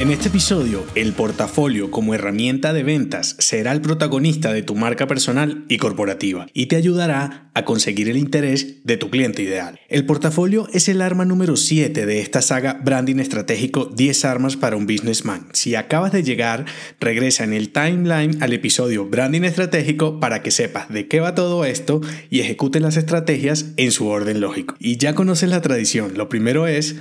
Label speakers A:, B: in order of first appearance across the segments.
A: En este episodio, el portafolio como herramienta de ventas será el protagonista de tu marca personal y corporativa y te ayudará a conseguir el interés de tu cliente ideal. El portafolio es el arma número 7 de esta saga Branding Estratégico 10 armas para un businessman. Si acabas de llegar, regresa en el timeline al episodio Branding Estratégico para que sepas de qué va todo esto y ejecutes las estrategias en su orden lógico. Y ya conoces la tradición, lo primero es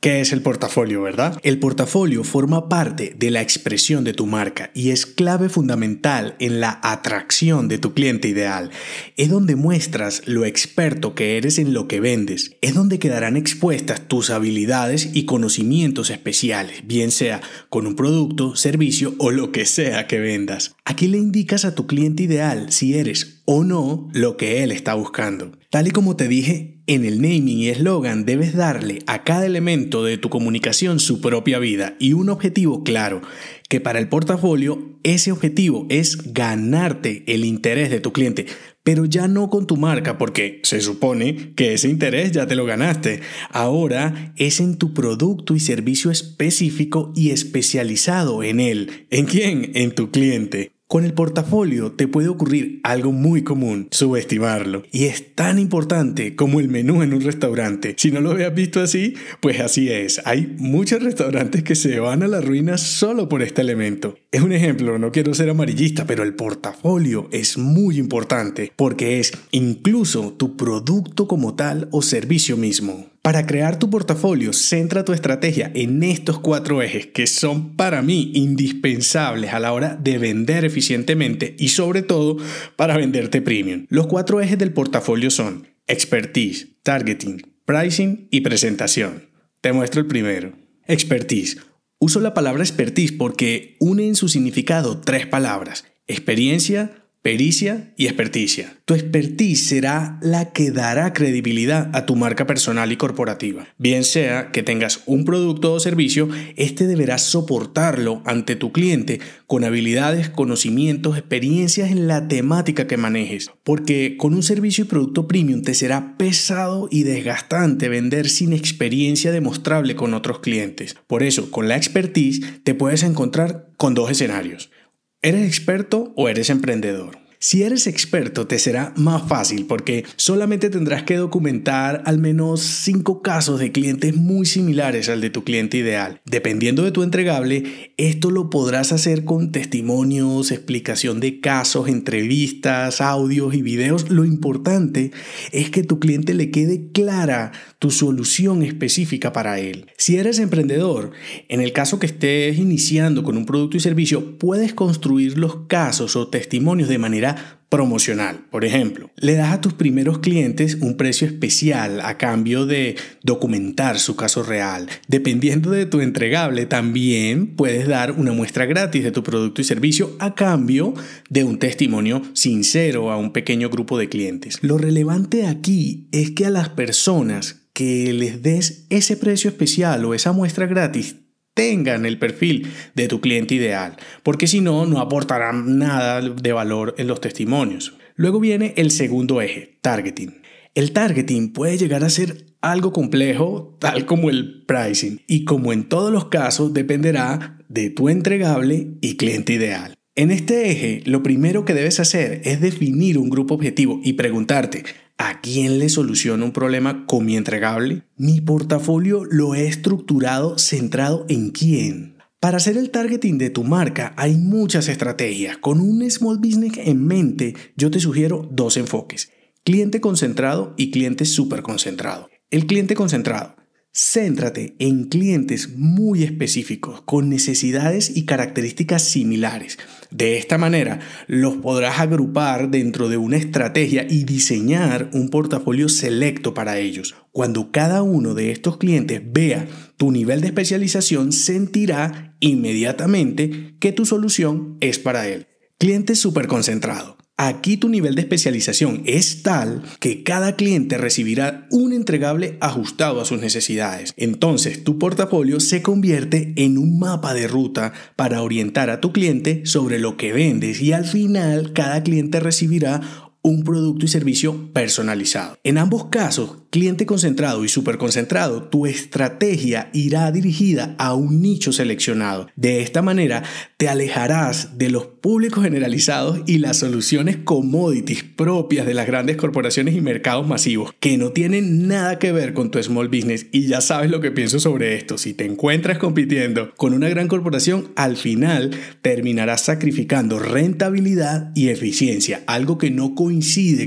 A: ¿Qué es el portafolio, verdad? El portafolio forma parte de la expresión de tu marca y es clave fundamental en la atracción de tu cliente ideal. Es donde muestras lo experto que eres en lo que vendes. Es donde quedarán expuestas tus habilidades y conocimientos especiales, bien sea con un producto, servicio o lo que sea que vendas. Aquí le indicas a tu cliente ideal si eres o no lo que él está buscando. Tal y como te dije en el naming y eslogan debes darle a cada elemento de tu comunicación su propia vida y un objetivo claro, que para el portafolio ese objetivo es ganarte el interés de tu cliente, pero ya no con tu marca porque se supone que ese interés ya te lo ganaste. Ahora es en tu producto y servicio específico y especializado en él. ¿En quién? En tu cliente. Con el portafolio te puede ocurrir algo muy común, subestimarlo. Y es tan importante como el menú en un restaurante. Si no lo habías visto así, pues así es. Hay muchos restaurantes que se van a la ruina solo por este elemento. Es un ejemplo, no quiero ser amarillista, pero el portafolio es muy importante porque es incluso tu producto como tal o servicio mismo. Para crear tu portafolio, centra tu estrategia en estos cuatro ejes que son para mí indispensables a la hora de vender eficientemente y sobre todo para venderte premium. Los cuatro ejes del portafolio son expertise, targeting, pricing y presentación. Te muestro el primero. Expertise. Uso la palabra expertise porque une en su significado tres palabras. Experiencia, pericia y experticia. Tu expertise será la que dará credibilidad a tu marca personal y corporativa. Bien sea que tengas un producto o servicio, este deberá soportarlo ante tu cliente con habilidades, conocimientos, experiencias en la temática que manejes. Porque con un servicio y producto premium te será pesado y desgastante vender sin experiencia demostrable con otros clientes. Por eso, con la expertise te puedes encontrar con dos escenarios ¿Eres experto o eres emprendedor? Si eres experto te será más fácil porque solamente tendrás que documentar al menos 5 casos de clientes muy similares al de tu cliente ideal. Dependiendo de tu entregable, esto lo podrás hacer con testimonios, explicación de casos, entrevistas, audios y videos. Lo importante es que tu cliente le quede clara tu solución específica para él. Si eres emprendedor, en el caso que estés iniciando con un producto y servicio, puedes construir los casos o testimonios de manera promocional. Por ejemplo, le das a tus primeros clientes un precio especial a cambio de documentar su caso real. Dependiendo de tu entregable, también puedes dar una muestra gratis de tu producto y servicio a cambio de un testimonio sincero a un pequeño grupo de clientes. Lo relevante aquí es que a las personas que les des ese precio especial o esa muestra gratis tengan el perfil de tu cliente ideal, porque si no, no aportarán nada de valor en los testimonios. Luego viene el segundo eje, targeting. El targeting puede llegar a ser algo complejo, tal como el pricing, y como en todos los casos dependerá de tu entregable y cliente ideal. En este eje, lo primero que debes hacer es definir un grupo objetivo y preguntarte, ¿A quién le soluciono un problema con mi entregable? Mi portafolio lo he estructurado centrado en quién. Para hacer el targeting de tu marca hay muchas estrategias. Con un small business en mente, yo te sugiero dos enfoques. Cliente concentrado y cliente súper concentrado. El cliente concentrado Céntrate en clientes muy específicos, con necesidades y características similares. De esta manera, los podrás agrupar dentro de una estrategia y diseñar un portafolio selecto para ellos. Cuando cada uno de estos clientes vea tu nivel de especialización, sentirá inmediatamente que tu solución es para él. Cliente súper concentrado. Aquí tu nivel de especialización es tal que cada cliente recibirá un entregable ajustado a sus necesidades. Entonces tu portafolio se convierte en un mapa de ruta para orientar a tu cliente sobre lo que vendes y al final cada cliente recibirá un producto y servicio personalizado. En ambos casos, cliente concentrado y concentrado, tu estrategia irá dirigida a un nicho seleccionado. De esta manera, te alejarás de los públicos generalizados y las soluciones commodities propias de las grandes corporaciones y mercados masivos, que no tienen nada que ver con tu small business. Y ya sabes lo que pienso sobre esto. Si te encuentras compitiendo con una gran corporación, al final terminarás sacrificando rentabilidad y eficiencia, algo que no coincide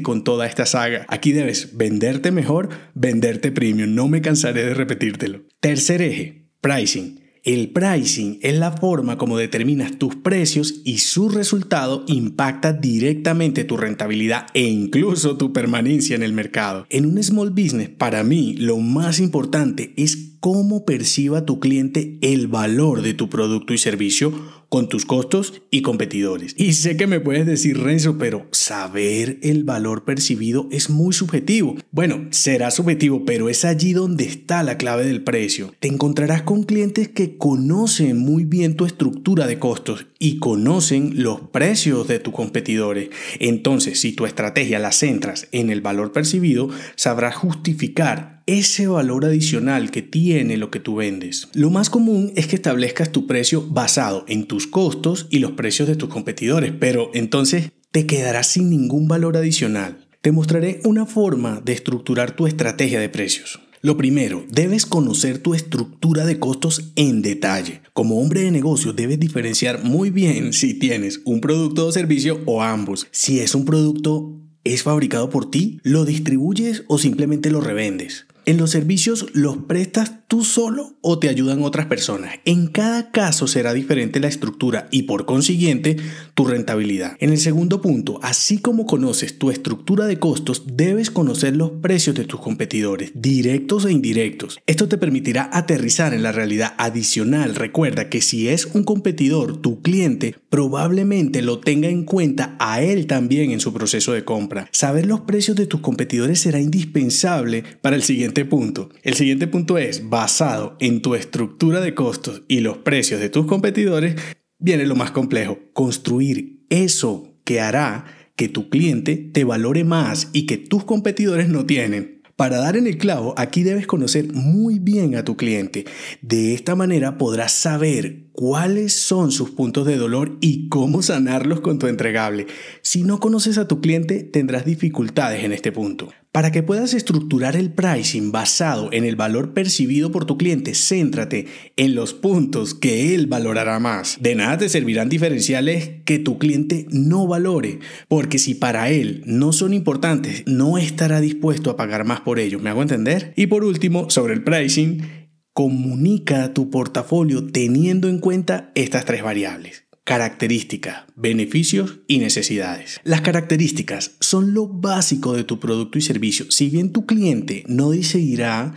A: con toda esta saga. Aquí debes venderte mejor venderte premium. No me cansaré de repetírtelo. Tercer eje, pricing. El pricing es la forma como determinas tus precios y su resultado impacta directamente tu rentabilidad e incluso tu permanencia en el mercado. En un small business, para mí, lo más importante es cómo perciba tu cliente el valor de tu producto y servicio con tus costos y competidores. Y sé que me puedes decir, Renzo, pero saber el valor percibido es muy subjetivo. Bueno, será subjetivo, pero es allí donde está la clave del precio. Te encontrarás con clientes que conocen muy bien tu estructura de costos y conocen los precios de tus competidores. Entonces, si tu estrategia la centras en el valor percibido, sabrás justificar ese valor adicional que tiene lo que tú vendes. Lo más común es que establezcas tu precio basado en tus costos y los precios de tus competidores, pero entonces te quedarás sin ningún valor adicional. Te mostraré una forma de estructurar tu estrategia de precios. Lo primero, debes conocer tu estructura de costos en detalle. Como hombre de negocio debes diferenciar muy bien si tienes un producto o servicio o ambos. Si es un producto, ¿es fabricado por ti? ¿Lo distribuyes o simplemente lo revendes? En los servicios los prestas tú solo o te ayudan otras personas. En cada caso será diferente la estructura y por consiguiente tu rentabilidad. En el segundo punto, así como conoces tu estructura de costos, debes conocer los precios de tus competidores, directos e indirectos. Esto te permitirá aterrizar en la realidad adicional. Recuerda que si es un competidor, tu cliente probablemente lo tenga en cuenta a él también en su proceso de compra. Saber los precios de tus competidores será indispensable para el siguiente punto. El siguiente punto es, basado en tu estructura de costos y los precios de tus competidores, viene lo más complejo, construir eso que hará que tu cliente te valore más y que tus competidores no tienen. Para dar en el clavo, aquí debes conocer muy bien a tu cliente. De esta manera podrás saber cuáles son sus puntos de dolor y cómo sanarlos con tu entregable. Si no conoces a tu cliente, tendrás dificultades en este punto. Para que puedas estructurar el pricing basado en el valor percibido por tu cliente, céntrate en los puntos que él valorará más. De nada te servirán diferenciales que tu cliente no valore, porque si para él no son importantes, no estará dispuesto a pagar más por ellos. ¿Me hago entender? Y por último, sobre el pricing, comunica tu portafolio teniendo en cuenta estas tres variables. Características, beneficios y necesidades. Las características son lo básico de tu producto y servicio. Si bien tu cliente no decidirá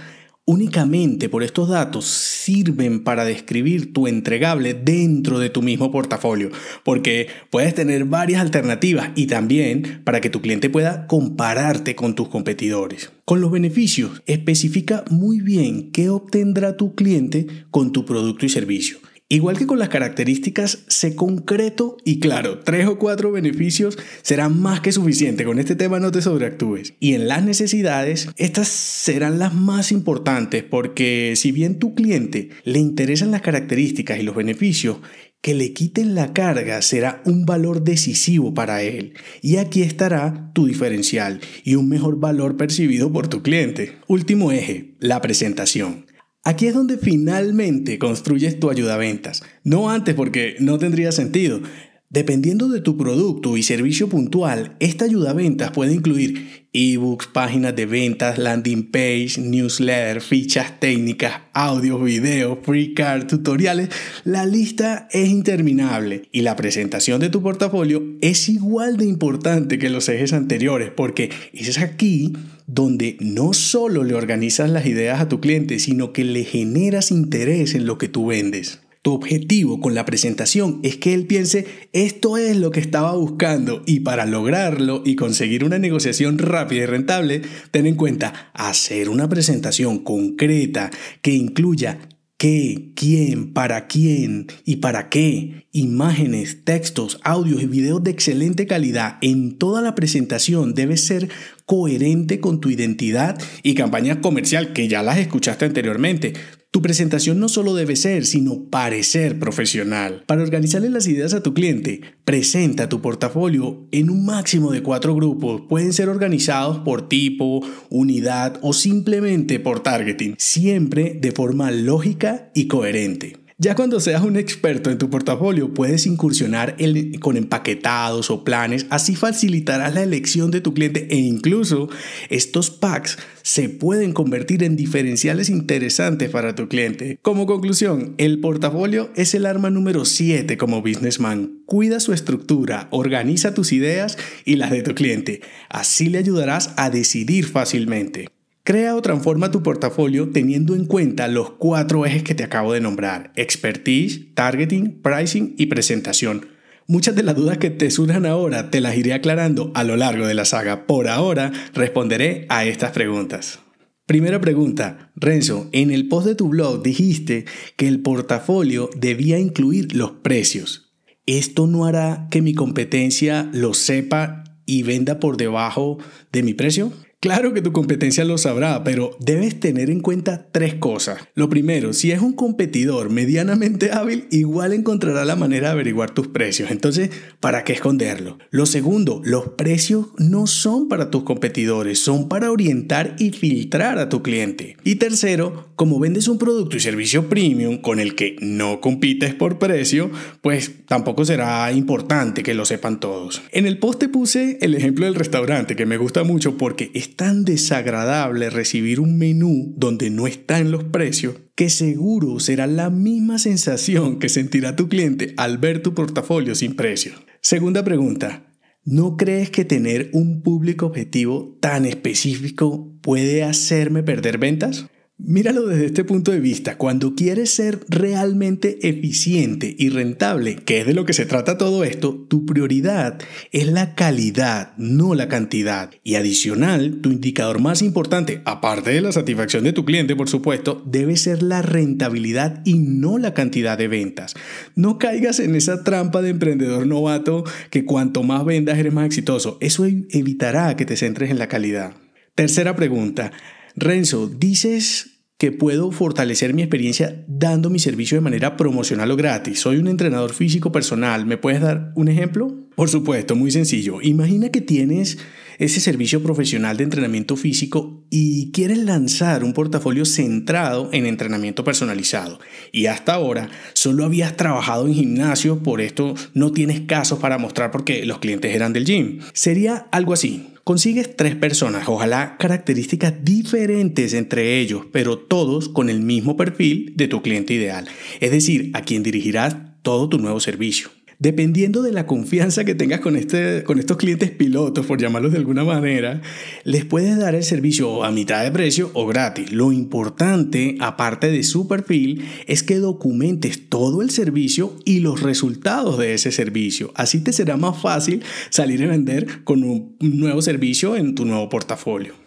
A: únicamente por estos datos sirven para describir tu entregable dentro de tu mismo portafolio, porque puedes tener varias alternativas y también para que tu cliente pueda compararte con tus competidores. Con los beneficios, especifica muy bien qué obtendrá tu cliente con tu producto y servicio. Igual que con las características, sé concreto y claro, tres o cuatro beneficios serán más que suficiente. Con este tema no te sobreactúes. Y en las necesidades, estas serán las más importantes porque si bien tu cliente le interesan las características y los beneficios, que le quiten la carga será un valor decisivo para él. Y aquí estará tu diferencial y un mejor valor percibido por tu cliente. Último eje, la presentación. Aquí es donde finalmente construyes tu ayuda ventas. No antes porque no tendría sentido. Dependiendo de tu producto y servicio puntual, esta ayuda ventas puede incluir ebooks, páginas de ventas, landing page, newsletter, fichas técnicas, audios, videos, free card, tutoriales. La lista es interminable y la presentación de tu portafolio es igual de importante que los ejes anteriores porque es aquí donde no solo le organizas las ideas a tu cliente, sino que le generas interés en lo que tú vendes. Tu objetivo con la presentación es que él piense, esto es lo que estaba buscando y para lograrlo y conseguir una negociación rápida y rentable, ten en cuenta hacer una presentación concreta que incluya qué, quién, para quién y para qué, imágenes, textos, audios y videos de excelente calidad en toda la presentación debe ser coherente con tu identidad y campaña comercial que ya las escuchaste anteriormente. Tu presentación no solo debe ser, sino parecer profesional. Para organizarle las ideas a tu cliente, presenta tu portafolio en un máximo de cuatro grupos. Pueden ser organizados por tipo, unidad o simplemente por targeting, siempre de forma lógica y coherente. Ya cuando seas un experto en tu portafolio, puedes incursionar con empaquetados o planes, así facilitarás la elección de tu cliente e incluso estos packs se pueden convertir en diferenciales interesantes para tu cliente. Como conclusión, el portafolio es el arma número 7 como businessman. Cuida su estructura, organiza tus ideas y las de tu cliente. Así le ayudarás a decidir fácilmente. Crea o transforma tu portafolio teniendo en cuenta los cuatro ejes que te acabo de nombrar, expertise, targeting, pricing y presentación. Muchas de las dudas que te surjan ahora te las iré aclarando a lo largo de la saga. Por ahora responderé a estas preguntas. Primera pregunta, Renzo, en el post de tu blog dijiste que el portafolio debía incluir los precios. ¿Esto no hará que mi competencia lo sepa y venda por debajo de mi precio? Claro que tu competencia lo sabrá, pero debes tener en cuenta tres cosas. Lo primero, si es un competidor medianamente hábil, igual encontrará la manera de averiguar tus precios. Entonces, ¿para qué esconderlo? Lo segundo, los precios no son para tus competidores, son para orientar y filtrar a tu cliente. Y tercero, como vendes un producto y servicio premium con el que no compites por precio, pues tampoco será importante que lo sepan todos. En el post te puse el ejemplo del restaurante que me gusta mucho porque es tan desagradable recibir un menú donde no están los precios que seguro será la misma sensación que sentirá tu cliente al ver tu portafolio sin precio. Segunda pregunta. ¿No crees que tener un público objetivo tan específico puede hacerme perder ventas? Míralo desde este punto de vista. Cuando quieres ser realmente eficiente y rentable, que es de lo que se trata todo esto, tu prioridad es la calidad, no la cantidad. Y adicional, tu indicador más importante, aparte de la satisfacción de tu cliente, por supuesto, debe ser la rentabilidad y no la cantidad de ventas. No caigas en esa trampa de emprendedor novato que cuanto más vendas eres más exitoso. Eso evitará que te centres en la calidad. Tercera pregunta. Renzo, dices que puedo fortalecer mi experiencia dando mi servicio de manera promocional o gratis. Soy un entrenador físico personal. ¿Me puedes dar un ejemplo? Por supuesto, muy sencillo. Imagina que tienes ese servicio profesional de entrenamiento físico y quieres lanzar un portafolio centrado en entrenamiento personalizado. Y hasta ahora solo habías trabajado en gimnasio, por esto no tienes casos para mostrar porque los clientes eran del gym. Sería algo así. Consigues tres personas, ojalá características diferentes entre ellos, pero todos con el mismo perfil de tu cliente ideal, es decir, a quien dirigirás todo tu nuevo servicio. Dependiendo de la confianza que tengas con, este, con estos clientes pilotos, por llamarlos de alguna manera, les puedes dar el servicio a mitad de precio o gratis. Lo importante, aparte de su perfil, es que documentes todo el servicio y los resultados de ese servicio. Así te será más fácil salir a vender con un nuevo servicio en tu nuevo portafolio.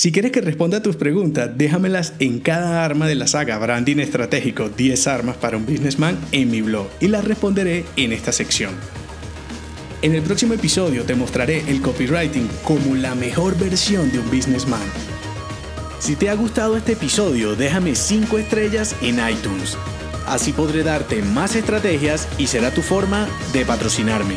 A: Si quieres que responda a tus preguntas, déjamelas en cada arma de la saga Branding Estratégico 10 armas para un businessman en mi blog y las responderé en esta sección. En el próximo episodio te mostraré el copywriting como la mejor versión de un businessman. Si te ha gustado este episodio, déjame 5 estrellas en iTunes. Así podré darte más estrategias y será tu forma de patrocinarme.